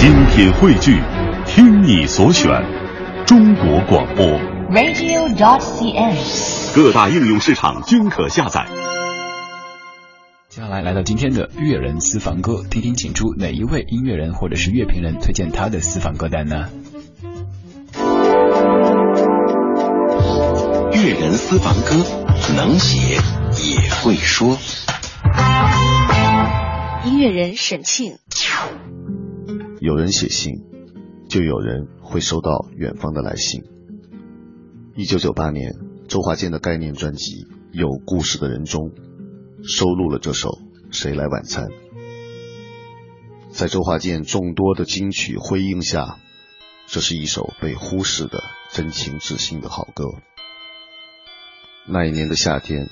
精品汇聚，听你所选，中国广播。radio.dot.cn，。各大应用市场均可下载。接下来来到今天的乐人私房歌，听听请出哪一位音乐人或者是乐评人推荐他的私房歌单呢？乐人私房歌，能写也会说。音乐人沈庆，有人写信，就有人会收到远方的来信。一九九八年，周华健的概念专辑《有故事的人》中收录了这首《谁来晚餐》。在周华健众多的金曲辉映下，这是一首被忽视的真情至性的好歌。那一年的夏天，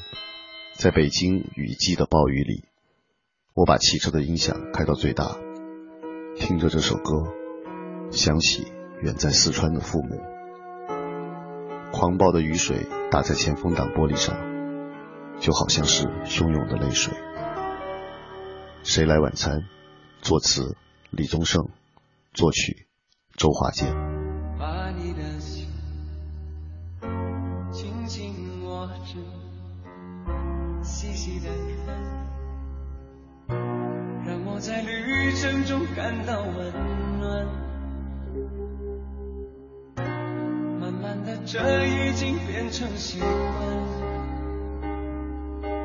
在北京雨季的暴雨里，我把汽车的音响开到最大，听着这首歌，想起远在四川的父母。狂暴的雨水打在前风挡玻璃上，就好像是汹涌的泪水。谁来晚餐？作词李宗盛，作曲周华健。把你的心轻轻握着，细细的，我在旅程中感到温暖。慢慢的，这已经变成习惯。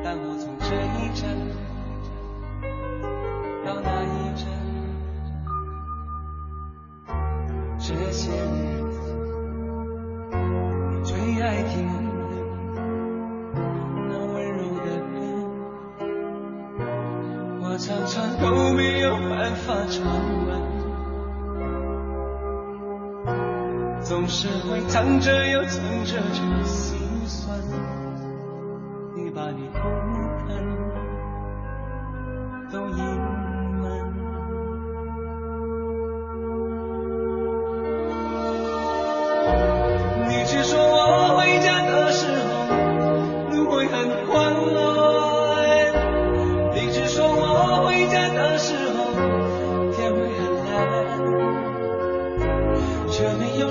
但我从这一站常常都没有办法唱完，总是会藏着又藏着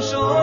说